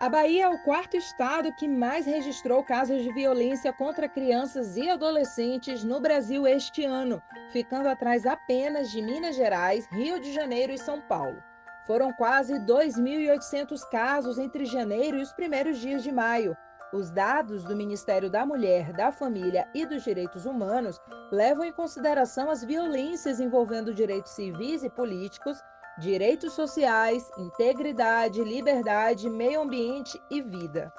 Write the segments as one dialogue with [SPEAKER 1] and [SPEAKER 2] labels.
[SPEAKER 1] A Bahia é o quarto estado que mais registrou casos de violência contra crianças e adolescentes no Brasil este ano, ficando atrás apenas de Minas Gerais, Rio de Janeiro e São Paulo. Foram quase 2.800 casos entre janeiro e os primeiros dias de maio. Os dados do Ministério da Mulher, da Família e dos Direitos Humanos levam em consideração as violências envolvendo direitos civis e políticos direitos sociais, integridade, liberdade, meio ambiente e vida.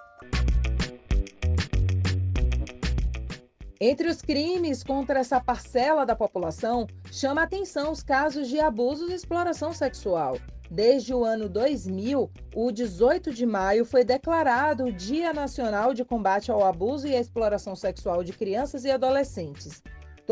[SPEAKER 1] Entre os crimes contra essa parcela da população, chama atenção os casos de abusos e exploração sexual. Desde o ano 2000, o 18 de maio foi declarado o Dia Nacional de Combate ao Abuso e à Exploração Sexual de Crianças e Adolescentes.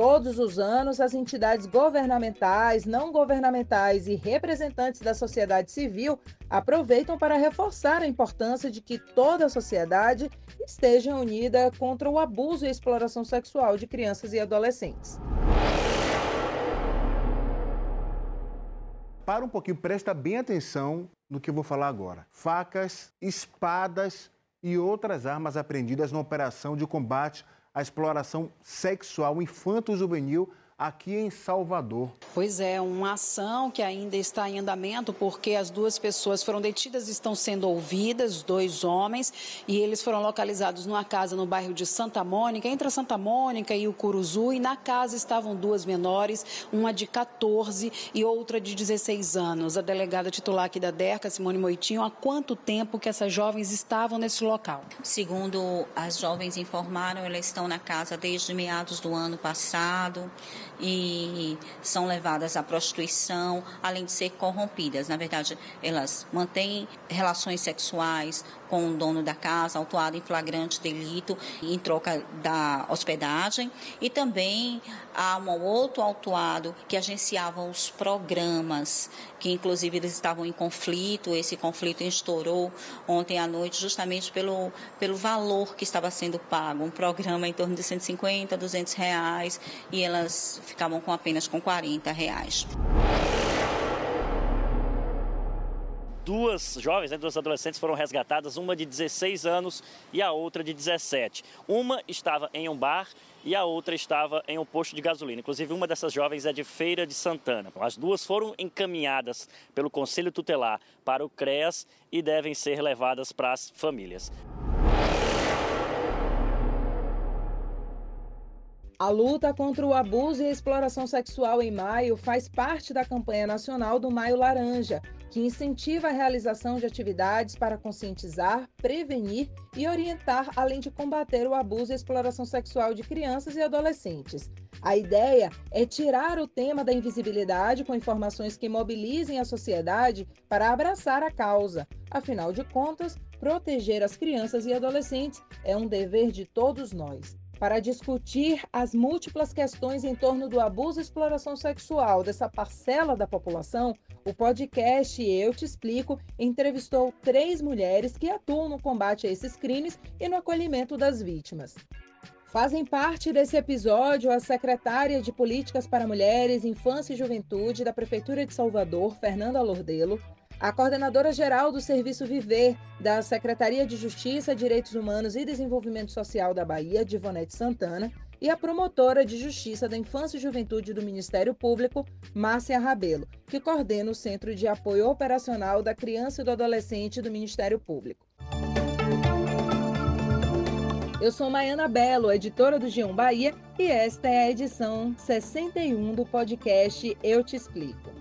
[SPEAKER 1] Todos os anos, as entidades governamentais, não governamentais e representantes da sociedade civil aproveitam para reforçar a importância de que toda a sociedade esteja unida contra o abuso e exploração sexual de crianças e adolescentes.
[SPEAKER 2] Para um pouquinho, presta bem atenção no que eu vou falar agora. Facas, espadas e outras armas apreendidas na operação de combate a exploração sexual infanto-juvenil aqui em Salvador.
[SPEAKER 3] Pois é, uma ação que ainda está em andamento porque as duas pessoas foram detidas e estão sendo ouvidas, dois homens, e eles foram localizados numa casa no bairro de Santa Mônica, entre a Santa Mônica e o Curuzu, e na casa estavam duas menores, uma de 14 e outra de 16 anos. A delegada titular aqui da DERCA, Simone Moitinho, há quanto tempo que essas jovens estavam nesse local?
[SPEAKER 4] Segundo as jovens informaram, elas estão na casa desde meados do ano passado e são levadas à prostituição, além de ser corrompidas. Na verdade, elas mantêm relações sexuais com o dono da casa, autuado em flagrante delito, em troca da hospedagem, e também há um outro autuado que agenciava os programas, que inclusive eles estavam em conflito, esse conflito estourou ontem à noite justamente pelo, pelo valor que estava sendo pago, um programa em torno de 150, 200 reais, e elas ficavam com apenas com 40 reais
[SPEAKER 5] duas jovens, né, duas adolescentes foram resgatadas, uma de 16 anos e a outra de 17. Uma estava em um bar e a outra estava em um posto de gasolina. Inclusive, uma dessas jovens é de Feira de Santana. As duas foram encaminhadas pelo Conselho Tutelar para o CREAS e devem ser levadas para as famílias.
[SPEAKER 1] A luta contra o abuso e a exploração sexual em maio faz parte da campanha nacional do Maio Laranja, que incentiva a realização de atividades para conscientizar, prevenir e orientar, além de combater o abuso e exploração sexual de crianças e adolescentes. A ideia é tirar o tema da invisibilidade com informações que mobilizem a sociedade para abraçar a causa. Afinal de contas, proteger as crianças e adolescentes é um dever de todos nós para discutir as múltiplas questões em torno do abuso e exploração sexual dessa parcela da população, o podcast Eu Te Explico entrevistou três mulheres que atuam no combate a esses crimes e no acolhimento das vítimas. Fazem parte desse episódio a secretária de Políticas para Mulheres, Infância e Juventude da Prefeitura de Salvador, Fernanda Lordelo, a coordenadora geral do Serviço Viver da Secretaria de Justiça, Direitos Humanos e Desenvolvimento Social da Bahia, Divonete Santana, e a promotora de Justiça da Infância e Juventude do Ministério Público, Márcia Rabelo, que coordena o Centro de Apoio Operacional da Criança e do Adolescente do Ministério Público. Eu sou Maiana Belo, editora do G1 Bahia, e esta é a edição 61 do podcast Eu Te Explico.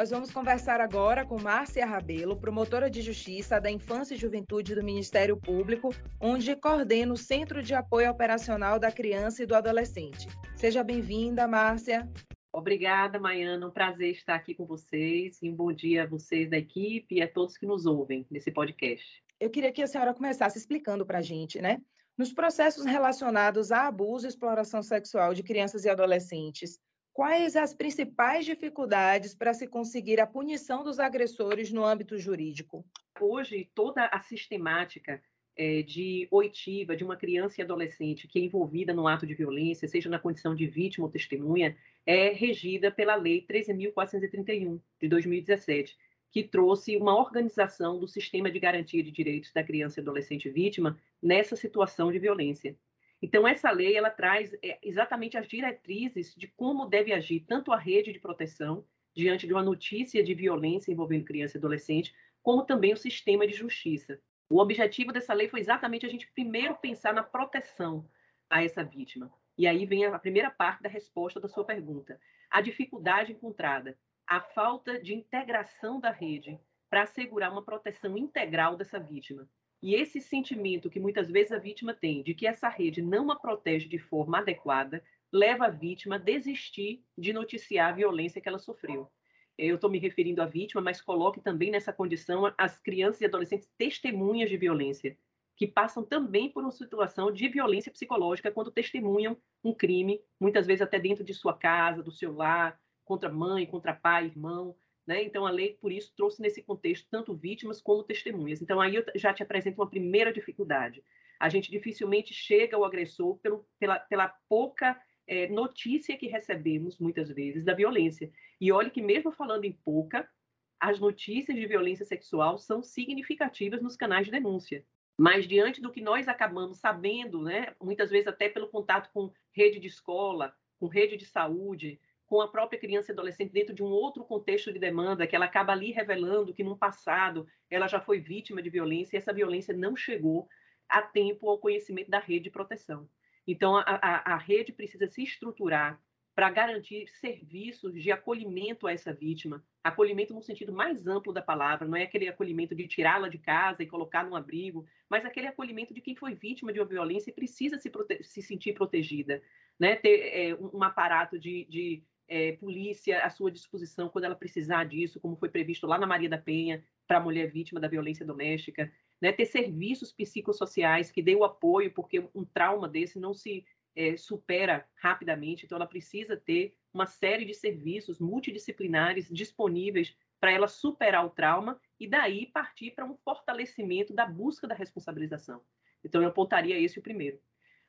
[SPEAKER 1] Nós vamos conversar agora com Márcia Rabelo, promotora de Justiça da Infância e Juventude do Ministério Público, onde coordena o Centro de Apoio Operacional da Criança e do Adolescente. Seja bem-vinda, Márcia.
[SPEAKER 6] Obrigada, Maiana. Um prazer estar aqui com vocês. E um bom dia a vocês da equipe e a todos que nos ouvem nesse podcast.
[SPEAKER 1] Eu queria que a senhora começasse explicando para a gente, né? Nos processos relacionados a abuso e exploração sexual de crianças e adolescentes, Quais as principais dificuldades para se conseguir a punição dos agressores no âmbito jurídico?
[SPEAKER 6] Hoje, toda a sistemática é, de oitiva de uma criança e adolescente que é envolvida no ato de violência, seja na condição de vítima ou testemunha, é regida pela Lei 13.431, de 2017, que trouxe uma organização do sistema de garantia de direitos da criança e adolescente vítima nessa situação de violência. Então, essa lei ela traz é, exatamente as diretrizes de como deve agir tanto a rede de proteção diante de uma notícia de violência envolvendo criança e adolescente, como também o sistema de justiça. O objetivo dessa lei foi exatamente a gente primeiro pensar na proteção a essa vítima. E aí vem a primeira parte da resposta da sua pergunta. A dificuldade encontrada, a falta de integração da rede para assegurar uma proteção integral dessa vítima. E esse sentimento que muitas vezes a vítima tem de que essa rede não a protege de forma adequada, leva a vítima a desistir de noticiar a violência que ela sofreu. Eu estou me referindo à vítima, mas coloque também nessa condição as crianças e adolescentes testemunhas de violência, que passam também por uma situação de violência psicológica quando testemunham um crime, muitas vezes até dentro de sua casa, do seu lar, contra mãe, contra pai, irmão. Né? Então, a lei, por isso, trouxe nesse contexto tanto vítimas como testemunhas. Então, aí eu já te apresento uma primeira dificuldade. A gente dificilmente chega ao agressor pelo, pela, pela pouca é, notícia que recebemos, muitas vezes, da violência. E olhe que, mesmo falando em pouca, as notícias de violência sexual são significativas nos canais de denúncia. Mas, diante do que nós acabamos sabendo, né, muitas vezes até pelo contato com rede de escola, com rede de saúde, com a própria criança e adolescente dentro de um outro contexto de demanda, que ela acaba ali revelando que no passado ela já foi vítima de violência e essa violência não chegou a tempo ao conhecimento da rede de proteção. Então, a, a, a rede precisa se estruturar para garantir serviços de acolhimento a essa vítima, acolhimento no sentido mais amplo da palavra, não é aquele acolhimento de tirá-la de casa e colocar num abrigo, mas aquele acolhimento de quem foi vítima de uma violência e precisa se, se sentir protegida, né? ter é, um aparato de, de é, polícia à sua disposição quando ela precisar disso, como foi previsto lá na Maria da Penha, para a mulher vítima da violência doméstica, né? ter serviços psicossociais que dêem o apoio, porque um trauma desse não se é, supera rapidamente, então ela precisa ter uma série de serviços multidisciplinares disponíveis para ela superar o trauma e daí partir para um fortalecimento da busca da responsabilização. Então eu apontaria esse o primeiro.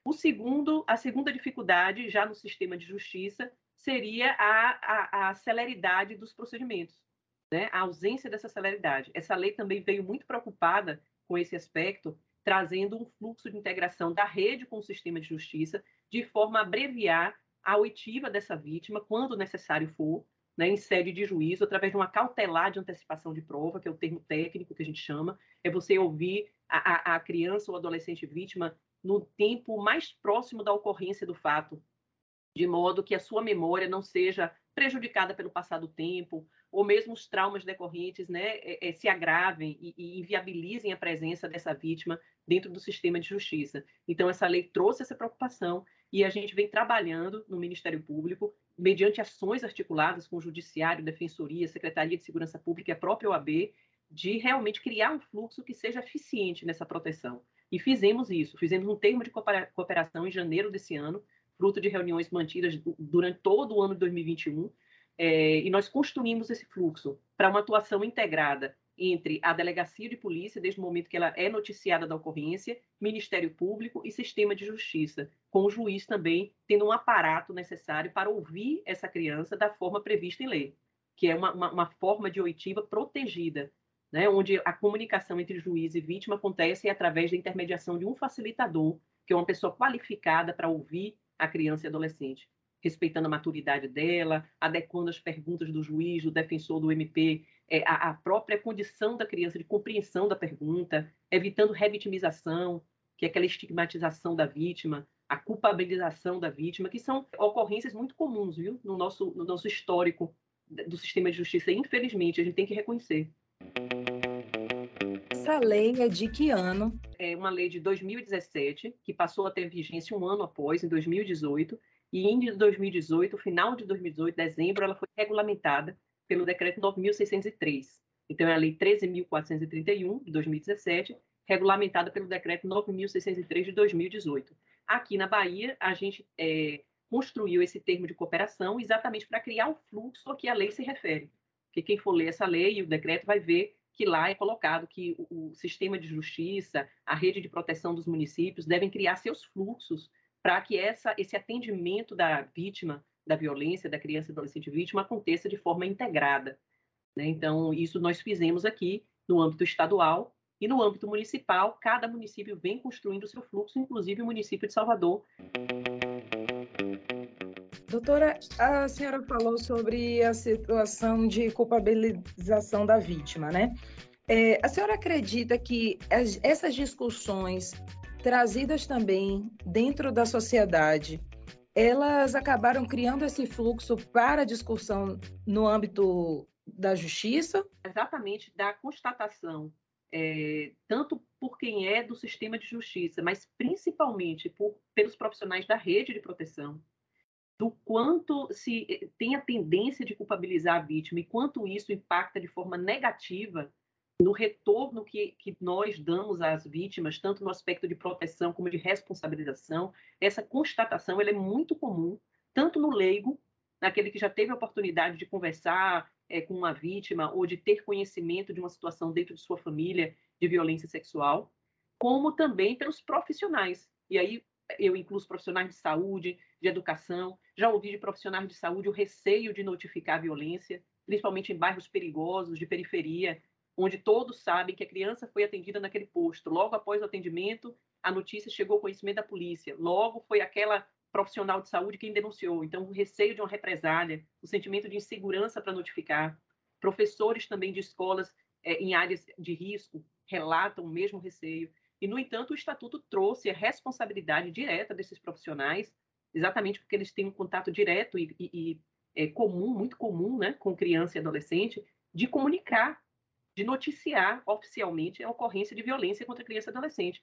[SPEAKER 6] O segundo, a segunda dificuldade já no sistema de justiça seria a, a, a celeridade dos procedimentos, né? a ausência dessa celeridade. Essa lei também veio muito preocupada com esse aspecto, trazendo um fluxo de integração da rede com o sistema de justiça, de forma a abreviar a oitiva dessa vítima, quando necessário for, né, em sede de juízo, através de uma cautelar de antecipação de prova, que é o termo técnico que a gente chama, é você ouvir a, a, a criança ou adolescente vítima no tempo mais próximo da ocorrência do fato, de modo que a sua memória não seja prejudicada pelo passar do tempo, ou mesmo os traumas decorrentes né, é, é, se agravem e, e, inviabilizem a presença dessa vítima dentro do sistema de justiça. Então, essa lei trouxe essa preocupação e a gente vem trabalhando no Ministério Público, mediante ações articuladas com o Judiciário, Defensoria, Secretaria de Segurança Pública e a própria OAB, de realmente criar um fluxo que seja eficiente nessa proteção. E fizemos isso, fizemos um termo de cooperação em janeiro desse ano, fruto de reuniões mantidas durante todo o ano de 2021, é, e nós construímos esse fluxo para uma atuação integrada entre a delegacia de polícia, desde o momento que ela é noticiada da ocorrência, Ministério Público e sistema de justiça, com o juiz também tendo um aparato necessário para ouvir essa criança da forma prevista em lei, que é uma, uma, uma forma de oitiva protegida, né, onde a comunicação entre juiz e vítima acontece através da intermediação de um facilitador, que é uma pessoa qualificada para ouvir a criança e adolescente, respeitando a maturidade dela, adequando as perguntas do juiz, do defensor, do MP, é, a, a, própria condição da criança de compreensão da pergunta, evitando revitimização, que é aquela estigmatização da vítima, a culpabilização da vítima, que são ocorrências muito comuns, viu, no nosso, no nosso histórico do sistema de justiça. Infelizmente, a gente tem que reconhecer.
[SPEAKER 1] Essa lei é de que ano?
[SPEAKER 6] É uma lei de 2017, que passou a ter vigência um ano após, em 2018, e em 2018, final de 2018, dezembro, ela foi regulamentada pelo decreto 9.603. Então, é a lei 13.431, de 2017, regulamentada pelo decreto 9.603, de 2018. Aqui na Bahia, a gente é, construiu esse termo de cooperação exatamente para criar o fluxo a que a lei se refere. Porque quem for ler essa lei e o decreto vai ver que lá é colocado que o, sistema de justiça, a rede de proteção dos municípios devem criar seus fluxos para que essa, esse atendimento da vítima da violência, da criança e adolescente vítima, aconteça de forma integrada. Né? Então, isso nós fizemos aqui no âmbito estadual e no âmbito municipal, cada município vem construindo seu fluxo, inclusive o município de Salvador.
[SPEAKER 1] Doutora, a senhora falou sobre a situação de culpabilização da vítima, né? É, a senhora acredita que as, essas discussões trazidas também dentro da sociedade, elas acabaram criando esse fluxo para a discussão no âmbito da justiça?
[SPEAKER 6] Exatamente, da constatação, é, tanto por quem é do sistema de justiça, mas principalmente por, pelos profissionais da rede de proteção, do quanto se eh, tem a tendência de culpabilizar a vítima e quanto isso impacta de forma negativa no retorno que, que nós damos às vítimas, tanto no aspecto de proteção como de responsabilização, essa constatação ela é muito comum, tanto no leigo, naquele que já teve a oportunidade de conversar é, com uma vítima ou de ter conhecimento de uma situação dentro de sua família de violência sexual, como também pelos profissionais. E aí eu incluo os profissionais de saúde, de educação, já ouvi de profissionais de saúde o receio de notificar a violência, principalmente em bairros perigosos, de periferia, onde todos sabem que a criança foi atendida naquele posto. Logo após o atendimento, a notícia chegou ao conhecimento da polícia. Logo foi aquela profissional de saúde quem denunciou. Então, o receio de uma represália, o sentimento de insegurança para notificar. Professores também de escolas é, em áreas de risco relatam o mesmo receio. E, no entanto, o Estatuto trouxe a responsabilidade direta desses profissionais, exatamente porque eles têm um contato direto e, e, e é, comum, muito comum, né, com criança e adolescente, de comunicar de noticiar oficialmente a ocorrência de violência contra criança e adolescente.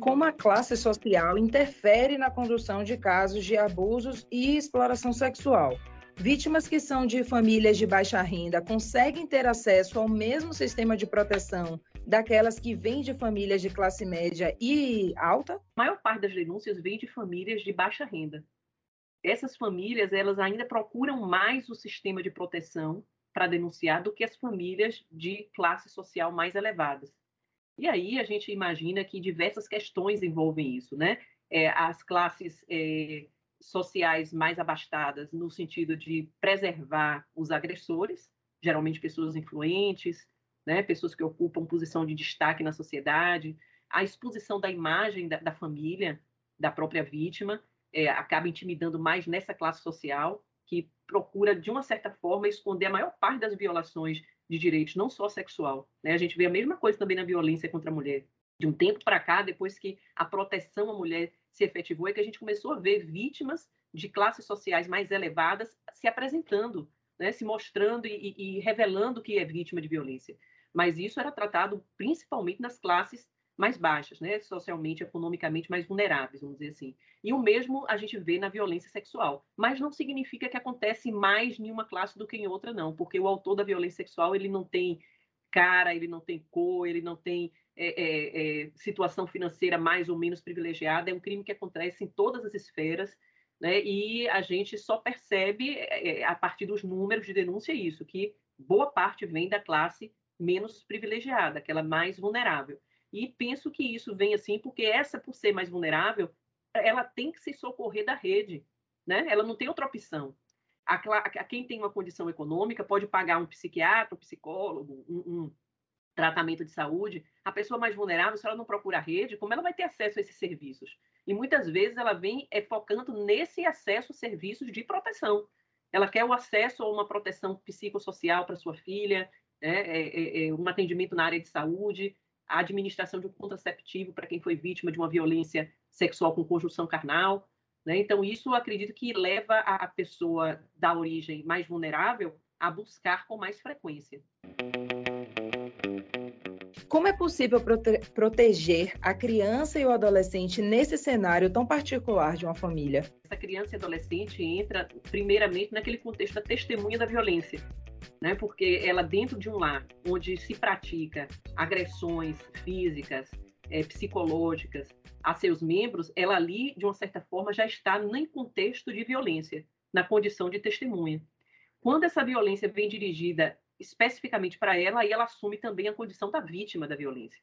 [SPEAKER 1] Como a classe social interfere na condução de casos de abusos e exploração sexual? Vítimas que são de famílias de baixa renda conseguem ter acesso ao mesmo sistema de proteção daquelas que vêm de famílias de classe média e alta?
[SPEAKER 6] A maior parte das denúncias vem de famílias de baixa renda. Essas famílias, elas ainda procuram mais o sistema de proteção para denunciar do que as famílias de classe social mais elevadas. E aí a gente imagina que diversas questões envolvem isso, né? É, as classes é, sociais mais abastadas, no sentido de preservar os agressores, geralmente pessoas influentes, né? pessoas que ocupam posição de destaque na sociedade, a exposição da imagem da, da família, da própria vítima, é, acaba intimidando mais nessa classe social, que procura, de uma certa forma, esconder a maior parte das violações de direitos, não só sexual. Né? A gente vê a mesma coisa também na violência contra a mulher. De um tempo para cá, depois que a proteção à mulher se efetivou, é que a gente começou a ver vítimas de classes sociais mais elevadas se apresentando, né? se mostrando e, e revelando que é vítima de violência. Mas isso era tratado principalmente nas classes mais baixas, né? socialmente, economicamente mais vulneráveis, vamos dizer assim. E o mesmo a gente vê na violência sexual. Mas não significa que acontece mais em uma classe do que em outra, não, porque o autor da violência sexual ele não tem cara, ele não tem cor, ele não tem é, é, é, situação financeira mais ou menos privilegiada. É um crime que acontece em todas as esferas. Né? E a gente só percebe, é, é, a partir dos números de denúncia, isso, que boa parte vem da classe menos privilegiada, aquela mais vulnerável. E penso que isso vem assim, porque essa, por ser mais vulnerável, ela tem que se socorrer da rede, né? Ela não tem outra opção. A, a quem tem uma condição econômica pode pagar um psiquiatra, um psicólogo, um, um tratamento de saúde. A pessoa mais vulnerável, se ela não procura a rede, como ela vai ter acesso a esses serviços? E muitas vezes ela vem é, focando nesse acesso a serviços de proteção. Ela quer o acesso a uma proteção psicossocial para sua filha? É, é, é, um atendimento na área de saúde, a administração de um contraceptivo para quem foi vítima de uma violência sexual com conjunção carnal. Né? Então, isso eu acredito que leva a pessoa da origem mais vulnerável a buscar com mais frequência.
[SPEAKER 1] Como é possível prote proteger a criança e o adolescente nesse cenário tão particular de uma família?
[SPEAKER 6] Essa criança e adolescente entra, primeiramente, naquele contexto da testemunha da violência né? Porque ela dentro de um lar onde se pratica agressões físicas, é, psicológicas a seus membros, ela ali de uma certa forma já está em contexto de violência, na condição de testemunha. Quando essa violência vem dirigida especificamente para ela, aí ela assume também a condição da vítima da violência.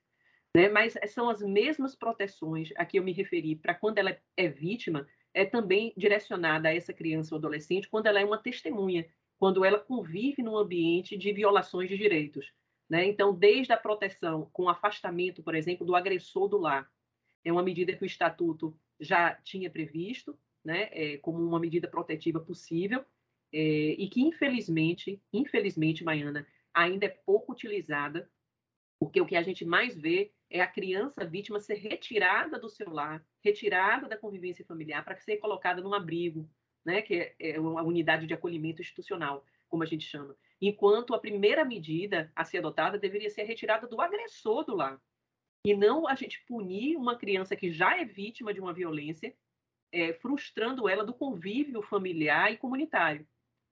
[SPEAKER 6] Né? Mas são as mesmas proteções a que eu me referi para quando ela é vítima, é também direcionada a essa criança ou adolescente quando ela é uma testemunha, quando ela convive num ambiente de violações de direitos. Né? Então, desde a proteção com afastamento, por exemplo, do agressor do lar, é uma medida que o Estatuto já tinha previsto, né, é, como uma medida protetiva possível, é, e que, infelizmente, infelizmente, Maiana, ainda é pouco utilizada, porque o que a gente mais vê é a criança vítima ser retirada do seu lar, retirada da convivência familiar, para ser colocada num abrigo, né, que é, é uma unidade de acolhimento institucional, como a gente chama. Enquanto a primeira medida a ser adotada deveria ser a retirada do agressor do lar. E não a gente punir uma criança que já é vítima de uma violência, é, frustrando ela do convívio familiar e comunitário,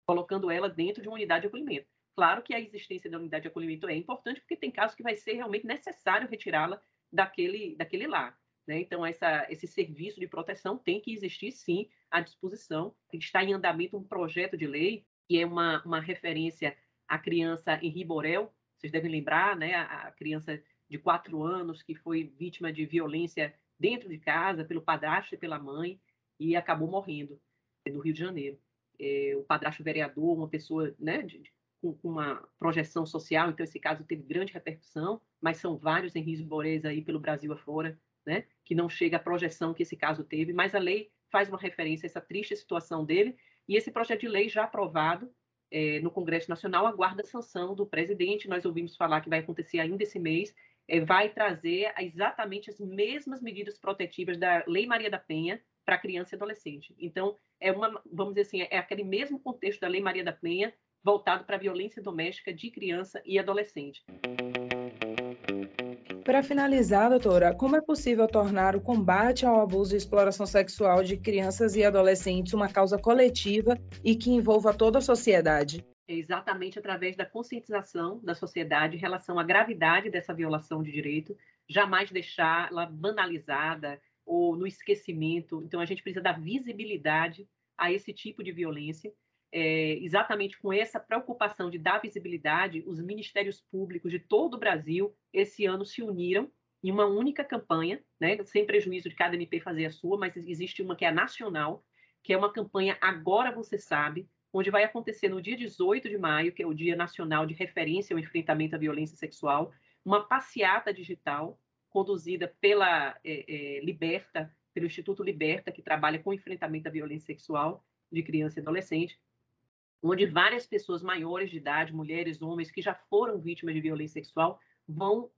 [SPEAKER 6] colocando ela dentro de uma unidade de acolhimento. Claro que a existência da unidade de acolhimento é importante, porque tem casos que vai ser realmente necessário retirá-la daquele, daquele lar. Né? Então, essa, esse serviço de proteção tem que existir, sim, à disposição. Está em andamento um projeto de lei, que é uma, uma referência à criança Henri Borel, vocês devem lembrar, né? a, a criança de quatro anos que foi vítima de violência dentro de casa pelo padrasto e pela mãe e acabou morrendo no Rio de Janeiro. É, o padrasto vereador, uma pessoa né, de, com, com, uma projeção social, então esse caso teve grande repercussão, mas são vários Henriques Borés aí pelo Brasil afora, né, que não chega à projeção que esse caso teve, mas a lei faz uma referência a essa triste situação dele, e esse projeto de lei já aprovado é, no Congresso Nacional aguarda a sanção do presidente, nós ouvimos falar que vai acontecer ainda esse mês, é, vai trazer exatamente as mesmas medidas protetivas da Lei Maria da Penha para criança e adolescente. Então, é uma, vamos dizer assim, é aquele mesmo contexto da Lei Maria da Penha voltado para a violência doméstica de criança e adolescente.
[SPEAKER 1] Para finalizar, doutora, como é possível tornar o combate ao abuso e exploração sexual de crianças e adolescentes uma causa coletiva e que envolva toda a sociedade?
[SPEAKER 6] É exatamente através da conscientização da sociedade em relação à gravidade dessa violação de direito, jamais deixá-la banalizada ou no esquecimento. Então, a gente precisa dar visibilidade a esse tipo de violência é, exatamente com essa preocupação de dar visibilidade, os ministérios públicos de todo o Brasil, esse ano, se uniram em uma única campanha, né, sem prejuízo de cada MP fazer a sua, mas existe uma que é a nacional, que é uma campanha Agora Você Sabe, onde vai acontecer no dia 18 de maio, que é o Dia Nacional de Referência ao Enfrentamento à Violência Sexual, uma passeata digital conduzida pela é, é, Liberta, pelo Instituto Liberta, que trabalha com enfrentamento à violência sexual de criança e adolescente, onde várias pessoas maiores de idade, mulheres, homens, que já foram vítimas de violência sexual, vão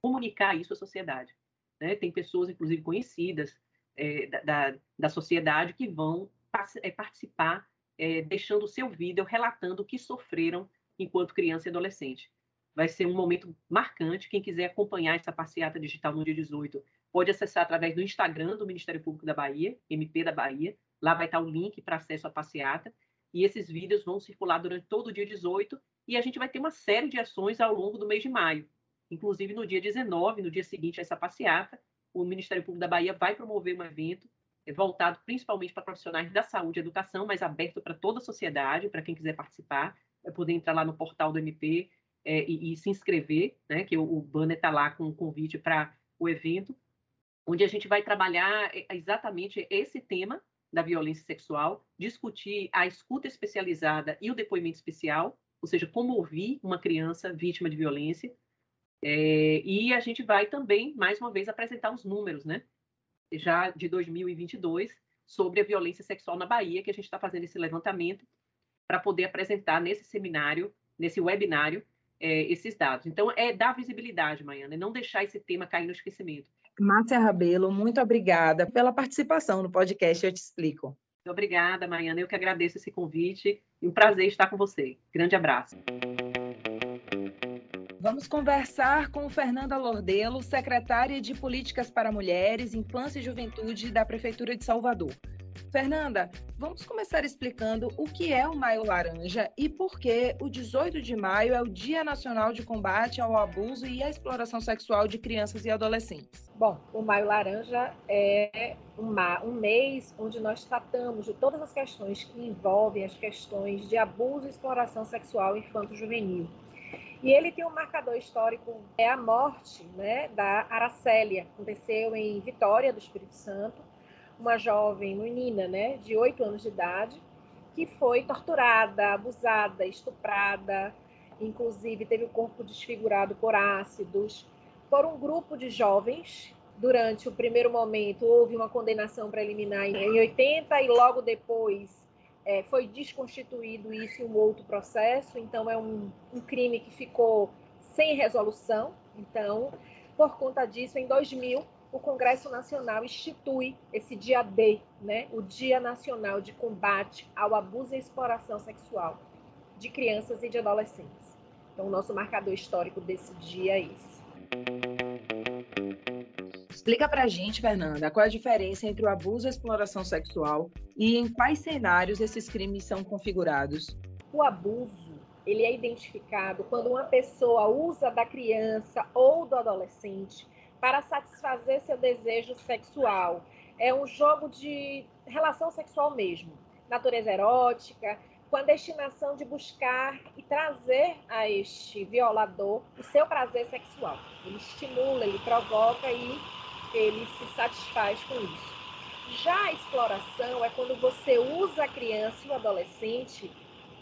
[SPEAKER 6] comunicar isso à sociedade. Né? Tem pessoas, inclusive conhecidas é, da, da, sociedade, que vão é, participar, é, deixando o seu vídeo relatando o que sofreram enquanto criança e adolescente. Vai ser um momento marcante. Quem quiser acompanhar essa passeata digital no dia 18, pode acessar através do Instagram do Ministério Público da Bahia, MP da Bahia. Lá vai estar o link para acesso à passeata. E esses vídeos vão circular durante todo o dia 18 e a gente vai ter uma série de ações ao longo do mês de maio. Inclusive, no dia 19, no dia seguinte a essa passeata, o Ministério Público da Bahia vai promover um evento é, voltado principalmente para profissionais da saúde e educação, mas aberto para toda a sociedade, para quem quiser participar, vai poder entrar lá no portal do MP é, e, e, se inscrever, né, que o, o banner está lá com o um convite para o evento, onde a gente vai trabalhar é, exatamente esse tema da violência sexual, discutir a escuta especializada e o depoimento especial, ou seja, como ouvir uma criança vítima de violência. É, e a gente vai também, mais uma vez, apresentar os números, né? Já de 2022, sobre a violência sexual na Bahia, que a gente está fazendo esse levantamento para poder apresentar nesse seminário, nesse webinário, é, esses dados. Então, é dar visibilidade, Maiana, e não deixar esse tema cair no esquecimento.
[SPEAKER 1] Márcia Rabelo, muito obrigada pela participação no podcast Eu Te Explico.
[SPEAKER 6] Muito obrigada, Mariana. Eu que agradeço esse convite e um prazer estar com você. Grande abraço.
[SPEAKER 1] Vamos conversar com Fernanda Lordelo, secretária de Políticas para Mulheres, Infância e Juventude da Prefeitura de Salvador. Fernanda, vamos começar explicando o que é o Maio Laranja e por que o 18 de maio é o Dia Nacional de Combate ao Abuso e à Exploração Sexual de Crianças e Adolescentes.
[SPEAKER 7] Bom, o Maio Laranja é uma, um mês onde nós tratamos de todas as questões que envolvem as questões de abuso e exploração sexual infanto-juvenil. E ele tem um marcador histórico, é a morte né, da Aracélia, aconteceu em Vitória do Espírito Santo, uma jovem menina, né, de 8 anos de idade, que foi torturada, abusada, estuprada, inclusive teve o corpo desfigurado por ácidos, por um grupo de jovens. Durante o primeiro momento, houve uma condenação preliminar em 80 e logo depois é, foi desconstituído isso em um outro processo. Então, é um, um crime que ficou sem resolução. Então, por conta disso, em 2000, o Congresso Nacional institui esse dia D, né, o Dia Nacional de Combate ao Abuso e Exploração Sexual de Crianças e de Adolescentes. Então, o nosso marcador histórico desse dia é esse.
[SPEAKER 1] Explica pra gente, Fernanda, qual é a diferença entre o abuso e a exploração sexual e em quais cenários esses crimes são configurados.
[SPEAKER 7] O abuso, ele é identificado quando uma pessoa usa da criança ou do adolescente para satisfazer seu desejo sexual. É um jogo de relação sexual mesmo, natureza erótica, com a destinação de buscar e trazer a este violador o seu prazer sexual. Ele estimula, ele provoca e ele se satisfaz com isso. Já a exploração é quando você usa a criança e o adolescente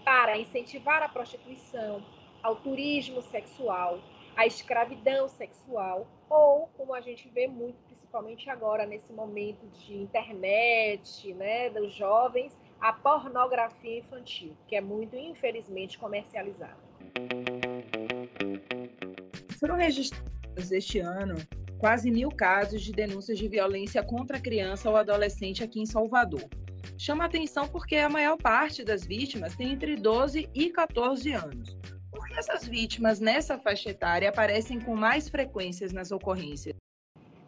[SPEAKER 7] para incentivar a prostituição, ao turismo sexual, a escravidão sexual, ou, como a gente vê muito, principalmente agora, nesse momento de internet, né, dos jovens, a pornografia infantil, que é muito, infelizmente, comercializada.
[SPEAKER 1] Foram registrados este ano quase mil casos de denúncias de violência contra criança ou adolescente aqui em Salvador. Chama atenção porque a maior parte das vítimas tem entre 12 e 14 anos. Por que essas vítimas nessa faixa etária aparecem com mais frequências nas ocorrências?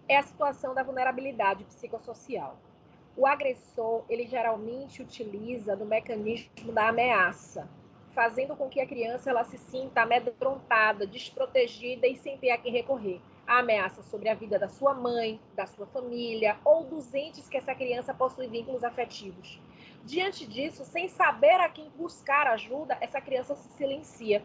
[SPEAKER 7] É a situação da vulnerabilidade psicossocial. O agressor, ele geralmente utiliza do mecanismo da ameaça, fazendo com que a criança ela se sinta amedrontada, desprotegida e sem ter a quem recorrer a ameaça sobre a vida da sua mãe, da sua família ou dos entes que essa criança possui vínculos afetivos. Diante disso, sem saber a quem buscar ajuda, essa criança se silencia.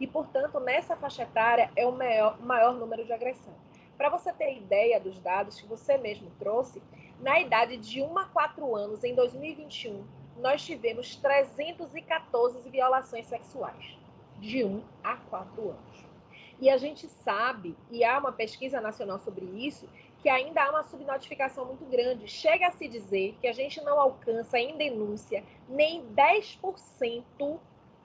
[SPEAKER 7] E, portanto, nessa faixa etária é o maior, maior número de agressão. Para você ter ideia dos dados que você mesmo trouxe, na idade de 1 a 4 anos, em 2021, nós tivemos 314 violações sexuais. De 1 a 4 anos. E a gente sabe, e há uma pesquisa nacional sobre isso, que ainda há uma subnotificação muito grande. Chega a se dizer que a gente não alcança em denúncia nem 10%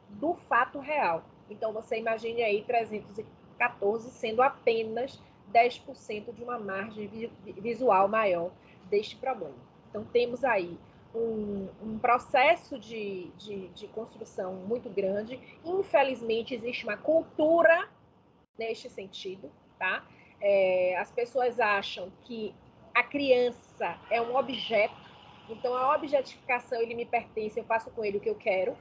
[SPEAKER 7] do fato real. Então você imagine aí 314 sendo apenas 10% de uma margem visual maior deste problema. Então temos aí um, um processo de, de, de construção muito grande. Infelizmente existe uma cultura neste sentido, tá? É, as pessoas acham que a criança é um objeto, então a objetificação ele me pertence, eu faço com ele o que eu quero.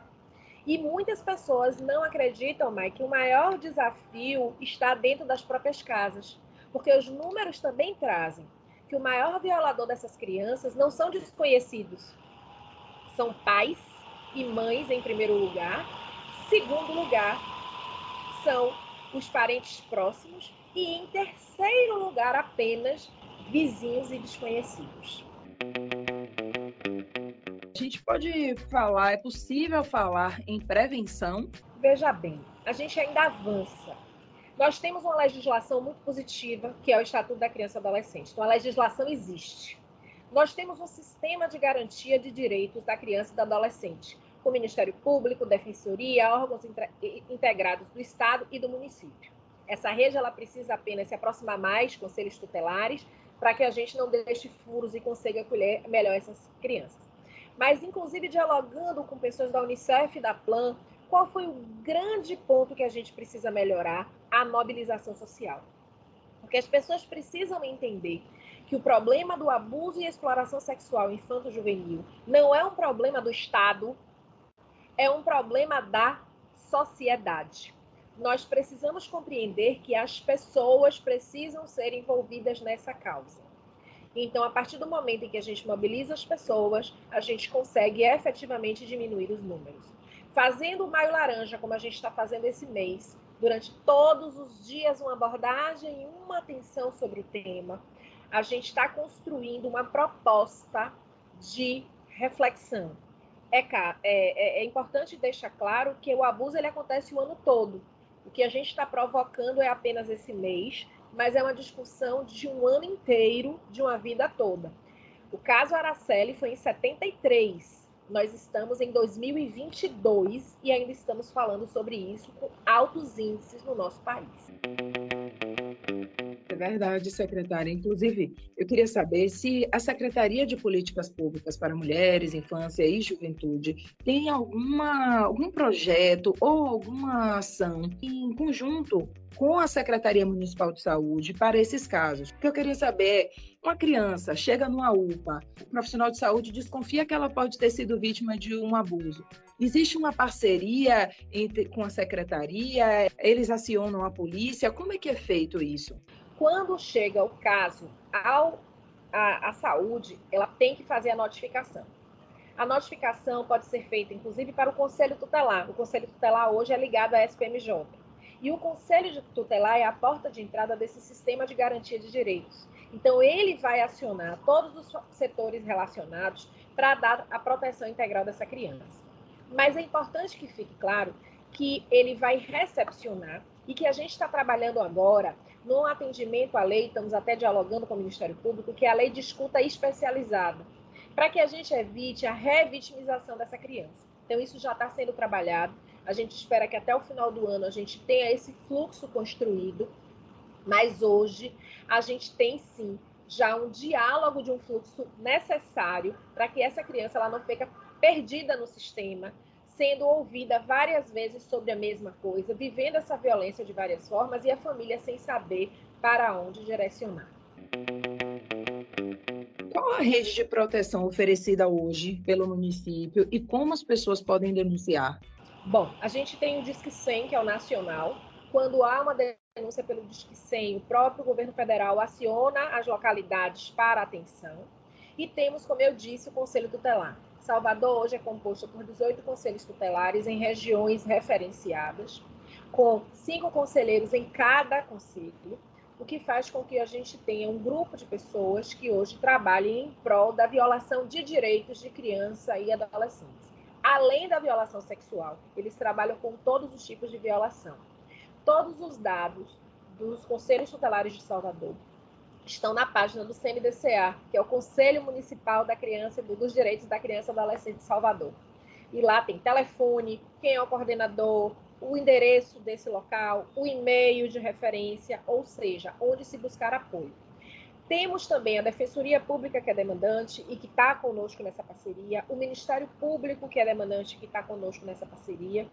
[SPEAKER 7] E muitas pessoas não acreditam, Mike, que o maior desafio está dentro das próprias casas, porque os números também trazem que o maior violador dessas crianças não são desconhecidos, são pais e mães em primeiro lugar. Segundo lugar, são os parentes próximos e, em terceiro lugar, apenas vizinhos e desconhecidos.
[SPEAKER 1] A gente pode falar, é possível falar em prevenção?
[SPEAKER 7] Veja bem, a gente ainda avança. Nós temos uma legislação muito positiva, que é o Estatuto da Criança e Adolescente. Então, a legislação existe. Nós temos um sistema de garantia de direitos da criança e do adolescente, com o Ministério Público, Defensoria, órgãos integrados do Estado e do município. Essa rede ela precisa apenas se aproximar mais, conselhos tutelares, para que a gente não deixe furos e consiga acolher melhor essas crianças. Mas, inclusive, dialogando com pessoas da Unicef e da Plan, qual foi o grande ponto que a gente precisa melhorar? A mobilização social. Porque as pessoas precisam entender que o problema do abuso e exploração sexual infanto-juvenil não é um problema do Estado, é um problema da sociedade. Nós precisamos compreender que as pessoas precisam ser envolvidas nessa causa. Então, a partir do momento em que a gente mobiliza as pessoas, a gente consegue efetivamente diminuir os números. Fazendo o Maio Laranja, como a gente está fazendo esse mês, durante todos os dias, uma abordagem e uma atenção sobre o tema, a gente está construindo uma proposta de reflexão, é, é, é, importante deixar claro que o abuso ele acontece o ano todo. O que a gente está provocando é apenas esse mês, mas é uma discussão de um ano inteiro, de uma vida toda. O caso Araceli foi em 73. Nós estamos em 2022 e ainda estamos falando sobre isso com altos índices no nosso país.
[SPEAKER 1] É verdade, secretária. Inclusive, eu queria saber se a Secretaria de Políticas Públicas para Mulheres, Infância e Juventude tem alguma, algum projeto ou alguma ação em conjunto com a Secretaria Municipal de Saúde para esses casos. O que eu queria saber, uma criança chega numa UPA, o profissional de saúde desconfia que ela pode ter sido vítima de um abuso. Existe uma parceria entre, com a secretaria? Eles acionam a polícia? Como é que é feito isso?
[SPEAKER 7] Quando chega o caso ao a, a saúde, ela tem que fazer a notificação. A notificação pode ser feita, inclusive, para o Conselho Tutelar. O Conselho Tutelar hoje é ligado à SPMJ. E o Conselho Tutelar é a porta de entrada desse sistema de garantia de direitos. Então, ele vai acionar todos os setores relacionados para dar a proteção integral dessa criança. Mas é importante que fique claro que ele vai recepcionar e que a gente está trabalhando agora no atendimento à lei, estamos até dialogando com o Ministério Público, que é a lei de escuta especializada, para que a gente evite a revitimização dessa criança. Então, isso já está sendo trabalhado. A gente espera que até o final do ano a gente tenha esse fluxo construído, mas hoje a gente tem sim já um diálogo de um fluxo necessário para que essa criança ela não fique perdida no sistema, sendo ouvida várias vezes sobre a mesma coisa, vivendo essa violência de várias formas e a família sem saber para onde direcionar.
[SPEAKER 1] Qual a rede de proteção oferecida hoje pelo município e como as pessoas podem denunciar?
[SPEAKER 7] Bom, a gente tem o Disque 100, que é o nacional. Quando há uma denúncia pelo Disque 100, o próprio governo federal aciona as localidades para atenção. E temos, como eu disse, o Conselho Tutelar. Salvador hoje é composto por 18 conselhos tutelares em regiões referenciadas, com cinco conselheiros em cada conselho, o que faz com que a gente tenha um grupo de pessoas que hoje trabalhem em prol da violação de direitos de criança e adolescentes. Além da violação sexual, eles trabalham com todos os tipos de violação. Todos os dados dos conselhos tutelares de Salvador estão na página do CMDCA, que é o Conselho Municipal da Criança e dos Direitos da Criança e Adolescente de Salvador. E lá tem telefone, quem é o coordenador, o endereço desse local, o e-mail de referência, ou seja, onde se buscar apoio. Temos também a Defensoria Pública, que é demandante e que está conosco nessa parceria, o Ministério Público, que é demandante e que está conosco nessa parceria.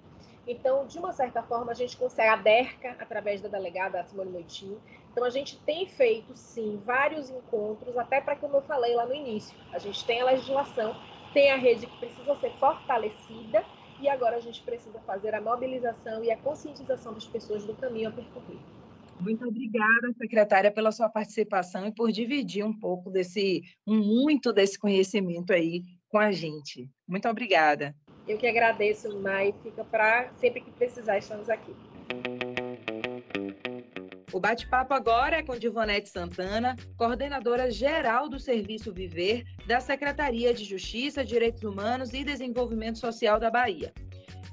[SPEAKER 7] Então, de uma certa forma, a gente consegue a DERCA, através da delegada Simone Moitinho, então, a gente tem feito, sim, vários encontros, até para, como eu falei lá no início, a gente tem a legislação, tem a rede que precisa ser fortalecida e agora a gente precisa fazer a mobilização e a conscientização das pessoas do caminho a percorrer.
[SPEAKER 1] Muito obrigada, secretária, pela sua participação e por dividir um pouco desse, muito desse conhecimento aí com a gente. Muito obrigada.
[SPEAKER 7] Eu que agradeço, Mai. Fica para sempre que precisar, estamos aqui.
[SPEAKER 1] O bate-papo agora é com Divonete Santana, coordenadora geral do Serviço Viver da Secretaria de Justiça, Direitos Humanos e Desenvolvimento Social da Bahia.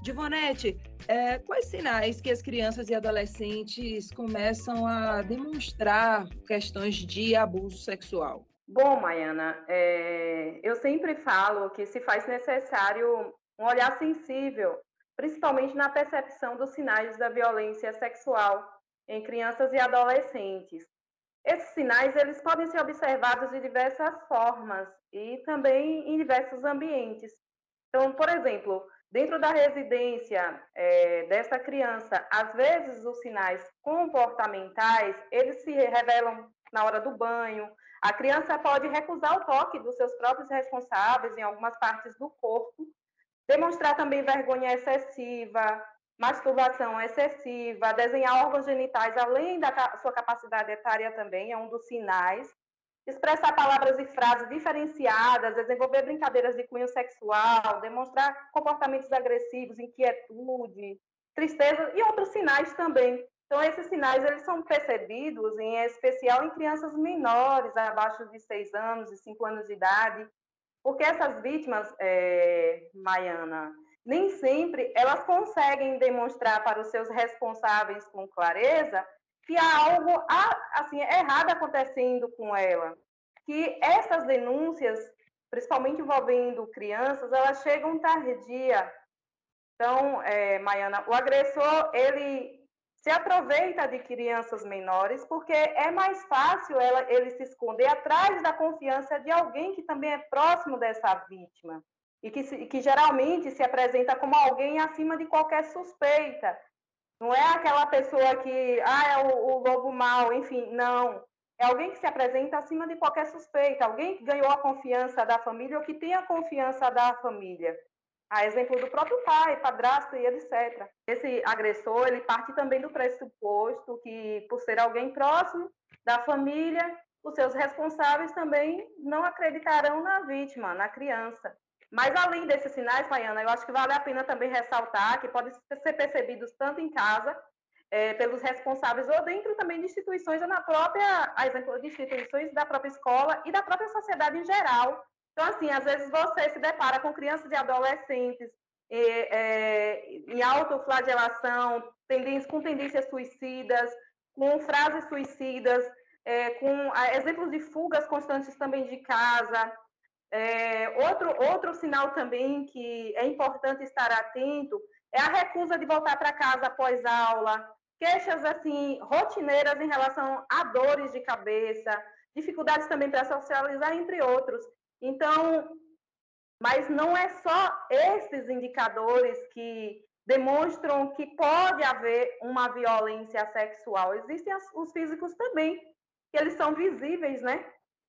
[SPEAKER 1] Divonete, é, quais sinais que as crianças e adolescentes começam a demonstrar questões de abuso sexual?
[SPEAKER 8] Bom, Maiana, é, eu sempre falo que se faz necessário um olhar sensível, principalmente na percepção dos sinais da violência sexual em crianças e adolescentes. Esses sinais eles podem ser observados de diversas formas e também em diversos ambientes. Então, por exemplo, dentro da residência é, dessa criança, às vezes os sinais comportamentais eles se revelam na hora do banho. A criança pode recusar o toque dos seus próprios responsáveis em algumas partes do corpo, demonstrar também vergonha excessiva, masturbação excessiva, desenhar órgãos genitais além da sua capacidade etária também é um dos sinais. Expressar palavras e frases diferenciadas, desenvolver brincadeiras de cunho sexual, demonstrar comportamentos agressivos, inquietude, tristeza e outros sinais também. Então, esses sinais eles são percebidos, em especial em crianças menores, abaixo de 6 anos e 5 anos de idade, Porque essas vítimas, é, Maiana, nem sempre elas conseguem demonstrar para os seus responsáveis com clareza que há algo assim errado acontecendo com ela, que essas denúncias, principalmente envolvendo crianças, elas chegam tardia. Então, é, Maiana, o agressor ele se aproveita de crianças menores porque é mais fácil ela, ele se esconder atrás da confiança de alguém que também é próximo dessa vítima e que, que geralmente se apresenta como alguém acima de qualquer suspeita. Não é aquela pessoa que, ah, é o, o lobo mau, enfim, não. É alguém que se apresenta acima de qualquer suspeita, alguém que ganhou a confiança da família ou que tem a confiança da família. A exemplo do próprio pai, padrasto e etc. Esse agressor, ele parte também do pressuposto que, por ser alguém próximo da família, os seus responsáveis também não acreditarão na vítima, na criança. Mas além desses sinais, Maiana, eu acho que vale a pena também ressaltar que podem ser percebidos tanto em casa, é, pelos responsáveis, ou dentro também de instituições, ou na própria, a exemplo de instituições da própria escola e da própria sociedade em geral. Então, assim, às vezes você se depara com crianças e adolescentes é, é, em autoflagelação, tendência, com tendências suicidas, com frases suicidas, é, com exemplos de fugas constantes também de casa, é, outro, outro sinal também que é importante estar atento é a recusa de voltar para casa após aula, queixas assim rotineiras em relação a dores de cabeça, dificuldades também para socializar, entre outros. Então, mas não é só esses indicadores que demonstram que pode haver uma violência sexual. Existem os físicos também, que eles são visíveis, né?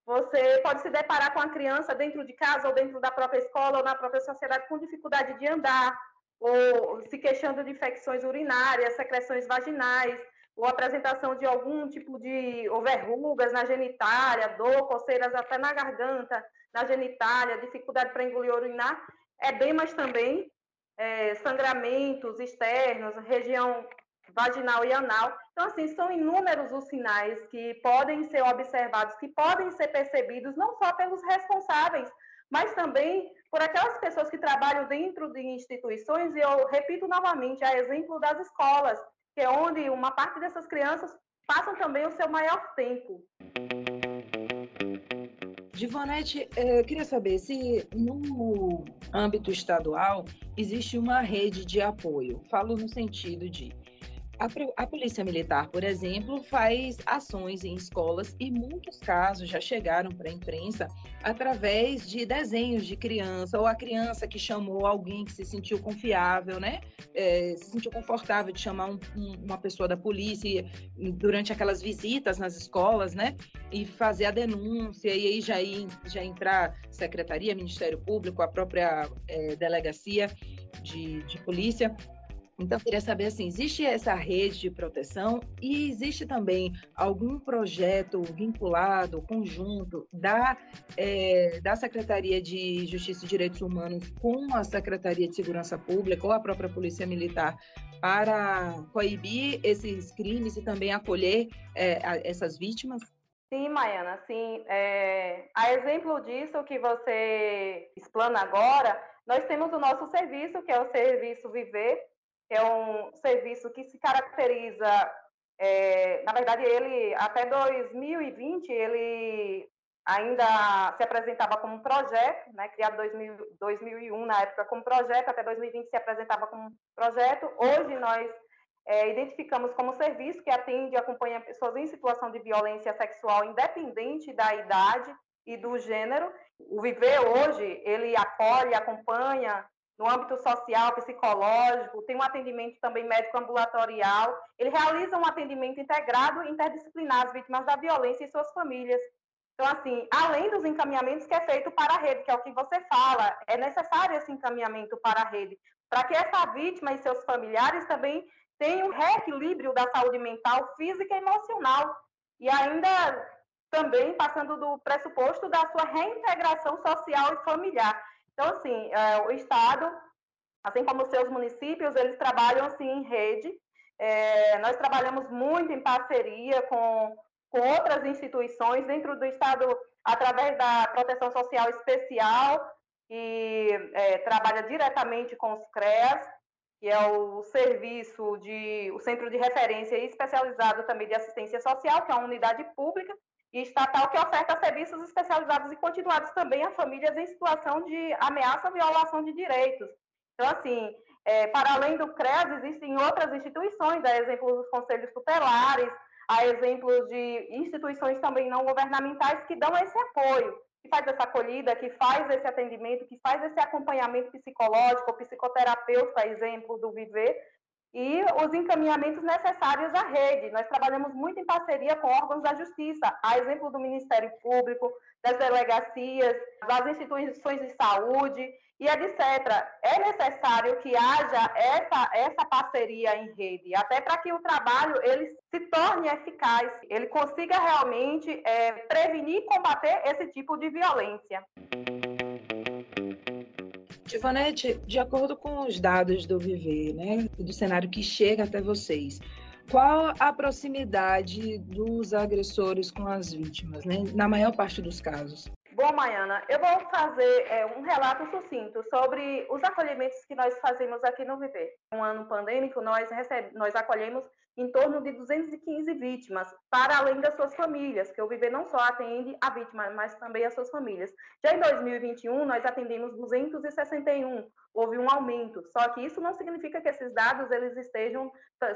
[SPEAKER 8] Você pode se deparar com a criança dentro de casa ou dentro da própria escola ou na própria sociedade com dificuldade de andar, ou se queixando de infecções urinárias, secreções vaginais, ou apresentação de algum tipo de verrugas na genitália, dor, coceiras até na garganta, na genitália, dificuldade para engolir ou urinar, é bem mais também é, sangramentos externos, região vaginal e anal. Então, assim, são inúmeros os sinais que podem ser observados, que podem ser percebidos, não só pelos responsáveis, mas também por aquelas pessoas que trabalham dentro de instituições, e eu repito novamente, a exemplo das escolas, que é onde uma parte dessas crianças passam também o seu maior tempo.
[SPEAKER 1] Divonete, eh, eu queria saber se no âmbito estadual existe uma rede de apoio. Falo no sentido de a, a, Polícia Militar, por exemplo, faz ações em escolas e muitos casos já chegaram para a imprensa através de desenhos de criança ou a criança que chamou alguém que se sentiu confiável, né? É, se sentiu confortável de chamar um, um, uma pessoa da polícia durante aquelas visitas nas escolas, né? E fazer a denúncia e aí já, ir, já entrar secretaria, Ministério Público, a própria é, delegacia de, de polícia então, queria saber assim, existe essa rede de proteção e existe também algum projeto vinculado, conjunto da, é, da Secretaria de Justiça e Direitos Humanos com a Secretaria de Segurança Pública ou a própria Polícia Militar para coibir esses crimes e também acolher é, essas vítimas?
[SPEAKER 8] Sim, Maiana, sim. É, a exemplo disso que você explana agora, nós temos o nosso serviço, que é o Serviço Viver, que é um serviço que se caracteriza, é, na verdade, ele até 2020 ele ainda se apresentava como um projeto, né, criado em 2001 na época como projeto, até 2020 se apresentava como projeto. Hoje nós é, identificamos como serviço que atende e acompanha pessoas em situação de violência sexual, independente da idade e do gênero. O Viver hoje, ele acolhe, acompanha no âmbito social, psicológico, tem um atendimento também médico ambulatorial. Ele realiza um atendimento integrado e interdisciplinar às vítimas da violência e suas famílias. Então, assim, além dos encaminhamentos que é feito para a rede, que é o que você fala, é necessário esse encaminhamento para a rede, para que essa vítima e seus familiares também tenham um reequilíbrio da saúde mental, física e emocional. E ainda também passando do pressuposto da sua reintegração social e familiar. Então, assim, é, o Estado, assim como os seus municípios, eles trabalham assim em rede. É, nós trabalhamos muito em parceria com com outras instituições dentro do Estado, através da proteção social especial, que é, trabalha diretamente com os CREAS, que é o serviço de, o centro de referência especializado também de assistência social, que é uma unidade pública e estatal que oferta serviços especializados e continuados também a famílias em situação de ameaça ou violação de direitos. Então, assim, é, para além do CREAS, existem outras instituições, a exemplo dos conselhos tutelares, a exemplo de instituições também não governamentais que dão esse apoio, que faz essa acolhida, que faz esse atendimento, que faz esse acompanhamento psicológico, psicoterapêutico, a exemplo do Viver, e os encaminhamentos necessários à rede. Nós trabalhamos muito em parceria com órgãos da justiça, a exemplo do Ministério Público, das delegacias, das instituições de saúde e etc. É necessário que haja essa, essa parceria em rede, até para que o trabalho ele se torne eficaz, ele consiga realmente é, prevenir e combater esse tipo de violência.
[SPEAKER 1] Tivanete, de acordo com os dados do Viver, né, do cenário que chega até vocês, qual a proximidade dos agressores com as vítimas, né, na maior parte dos casos?
[SPEAKER 8] Bom, Maiana, eu vou fazer é, um relato sucinto sobre os acolhimentos que nós fazemos aqui no Viver. Um ano pandêmico, nós, recebe, nós acolhemos em torno de 215 vítimas, para além das suas famílias, que o Viver não só atende a vítima, mas também as suas famílias. Já em 2021, nós atendemos 261, houve um aumento, só que isso não significa que esses dados eles estejam,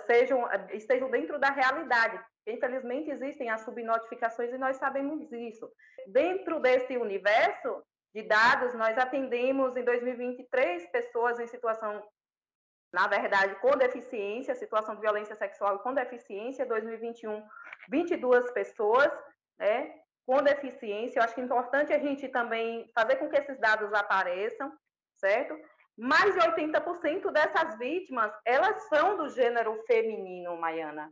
[SPEAKER 8] sejam, estejam dentro da realidade. Infelizmente, existem as subnotificações e nós sabemos isso. Dentro desse universo de dados, nós atendemos em 2023 pessoas em situação na verdade, com deficiência, situação de violência sexual com deficiência, 2021, 22 pessoas, né, com deficiência. Eu acho que é importante a gente também fazer com que esses dados apareçam, certo? Mais de 80% dessas vítimas, elas são do gênero feminino, Maiana.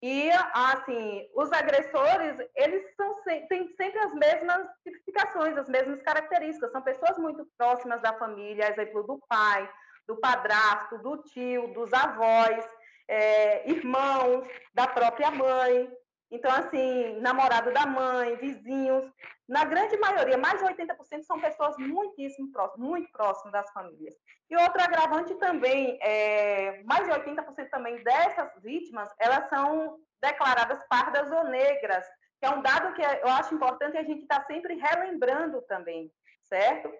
[SPEAKER 8] E, assim, os agressores, eles são, têm sempre as mesmas tipificações, as mesmas características. São pessoas muito próximas da família, exemplo do pai, do padrasto, do tio, dos avós, é, irmãos, da própria mãe. Então, assim, namorado da mãe, vizinhos. Na grande maioria, mais de 80% são pessoas muitíssimo próximas, muito próximas das famílias. E outro agravante também, é, mais de 80% também dessas vítimas, elas são declaradas pardas ou negras, que é um dado que eu acho importante a gente estar tá sempre relembrando também, certo?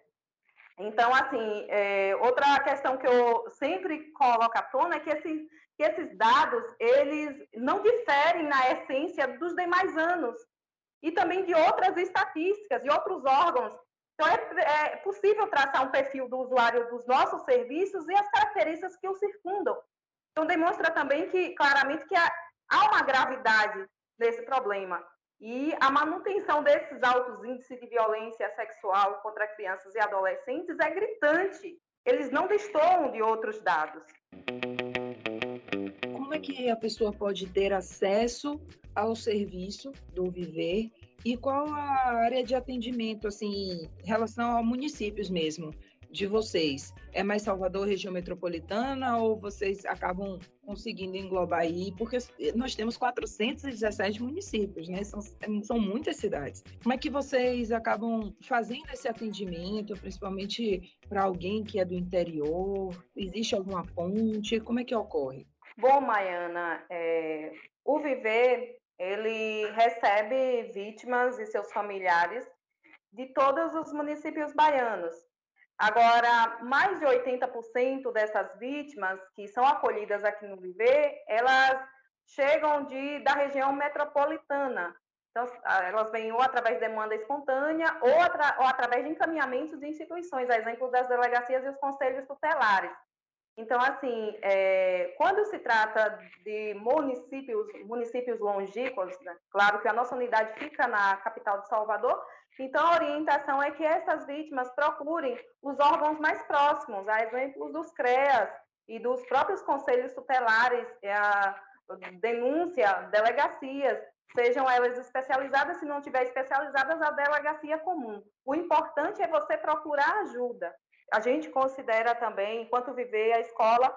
[SPEAKER 8] Então, assim, é, outra questão que eu sempre coloco à tona é que, esse, que esses dados, eles não diferem na essência dos demais anos e também de outras estatísticas, de outros órgãos. Então, é, é possível traçar um perfil do usuário dos nossos serviços e as características que o circundam. Então, demonstra também que, claramente, que há, há uma gravidade nesse problema. E a manutenção desses altos índices de violência sexual contra crianças e adolescentes é gritante. Eles não destoam de outros dados.
[SPEAKER 1] Como é que a pessoa pode ter acesso ao serviço do Viver e qual a área de atendimento, assim, em relação a municípios mesmo? De vocês é mais Salvador, região metropolitana, ou vocês acabam conseguindo englobar aí? Porque nós temos 417 municípios, né? São, são muitas cidades. Como é que vocês acabam fazendo esse atendimento, principalmente para alguém que é do interior? Existe alguma ponte? Como é que ocorre?
[SPEAKER 8] Bom, Maiana, é, o Viver, ele recebe vítimas e seus familiares de todos os municípios baianos. Agora, mais de 80% dessas vítimas que são acolhidas aqui no Viver, elas chegam de, da região metropolitana. Então, elas vêm ou através de demanda espontânea ou, atra, ou através de encaminhamentos de instituições, a exemplo das delegacias e os conselhos tutelares. Então, assim, é, quando se trata de municípios, municípios longínquos, né, claro que a nossa unidade fica na capital de Salvador, então, a orientação é que essas vítimas procurem os órgãos mais próximos, a exemplo dos CREAS e dos próprios conselhos tutelares, a denúncia, delegacias, sejam elas especializadas, se não tiver especializadas, a delegacia comum. O importante é você procurar ajuda. A gente considera também, enquanto viver a escola,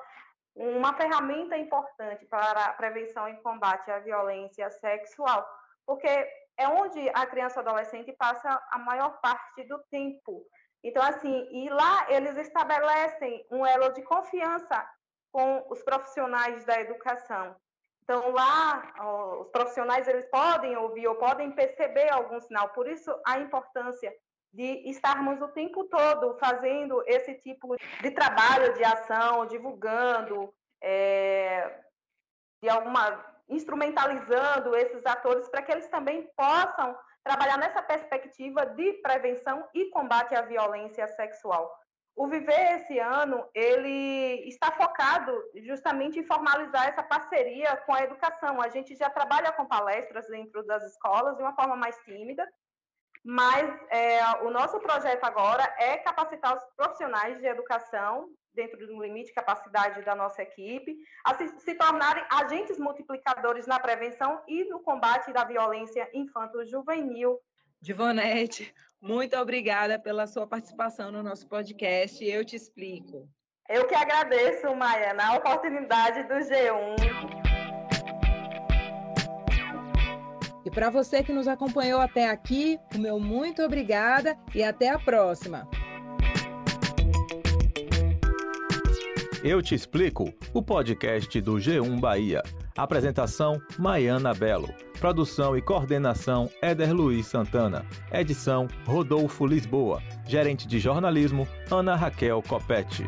[SPEAKER 8] uma ferramenta importante para a prevenção e combate à violência sexual, porque é onde a criança adolescente passa a maior parte do tempo. Então, assim, e lá eles estabelecem um elo de confiança com os profissionais da educação. Então, lá, os profissionais, eles podem ouvir ou podem perceber algum sinal. Por isso, a importância de estarmos o tempo todo fazendo esse tipo de trabalho, de ação, divulgando, é, de alguma instrumentalizando esses atores para que eles também possam trabalhar nessa perspectiva de prevenção e combate à violência sexual. O Viver esse ano, ele está focado justamente em formalizar essa parceria com a educação. A gente já trabalha com palestras dentro das escolas de uma forma mais tímida, mas é, o nosso projeto agora é capacitar os profissionais de educação, dentro do limite de capacidade da nossa equipe, a se, se tornarem agentes multiplicadores na prevenção e no combate da violência infanto-juvenil.
[SPEAKER 1] Divonete, muito obrigada pela sua participação no nosso podcast. Eu te explico.
[SPEAKER 8] Eu que agradeço, Maia, na oportunidade do G1.
[SPEAKER 1] E para você que nos acompanhou até aqui, o meu muito obrigada e até a próxima.
[SPEAKER 9] Eu te explico o podcast do G1 Bahia. Apresentação: Maiana Belo. Produção e coordenação: Éder Luiz Santana. Edição: Rodolfo Lisboa. Gerente de jornalismo: Ana Raquel Copete.